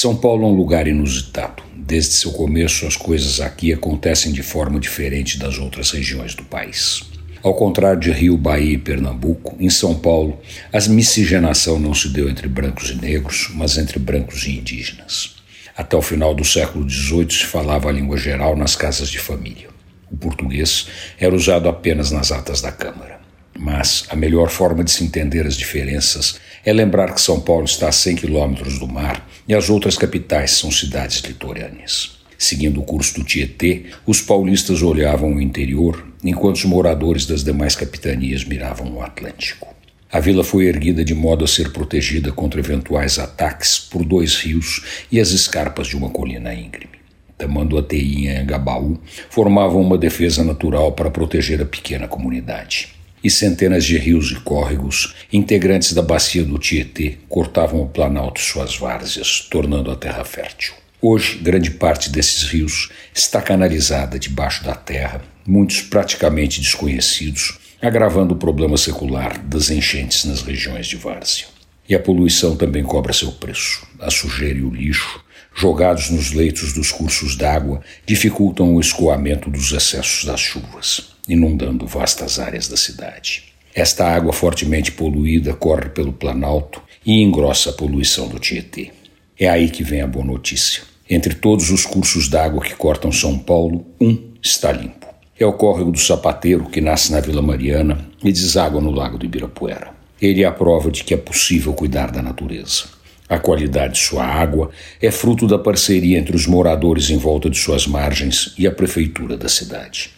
São Paulo é um lugar inusitado. Desde seu começo, as coisas aqui acontecem de forma diferente das outras regiões do país. Ao contrário de Rio, Bahia e Pernambuco, em São Paulo, a miscigenação não se deu entre brancos e negros, mas entre brancos e indígenas. Até o final do século XVIII se falava a língua geral nas casas de família. O português era usado apenas nas atas da Câmara. Mas a melhor forma de se entender as diferenças é lembrar que São Paulo está a 100 quilômetros do mar e as outras capitais são cidades litorâneas. Seguindo o curso do Tietê, os paulistas olhavam o interior, enquanto os moradores das demais capitanias miravam o Atlântico. A vila foi erguida de modo a ser protegida contra eventuais ataques por dois rios e as escarpas de uma colina íngreme. Tamanduateí e Angabaú formavam uma defesa natural para proteger a pequena comunidade e centenas de rios e córregos, integrantes da bacia do Tietê, cortavam o planalto suas várzeas, tornando a terra fértil. Hoje, grande parte desses rios está canalizada debaixo da terra, muitos praticamente desconhecidos, agravando o problema secular das enchentes nas regiões de várzea. E a poluição também cobra seu preço. A sujeira e o lixo, jogados nos leitos dos cursos d'água, dificultam o escoamento dos excessos das chuvas inundando vastas áreas da cidade. Esta água fortemente poluída corre pelo Planalto e engrossa a poluição do Tietê. É aí que vem a boa notícia. Entre todos os cursos d'água que cortam São Paulo, um está limpo. É o córrego do Sapateiro, que nasce na Vila Mariana e deságua no Lago do Ibirapuera. Ele é a prova de que é possível cuidar da natureza. A qualidade de sua água é fruto da parceria entre os moradores em volta de suas margens e a prefeitura da cidade.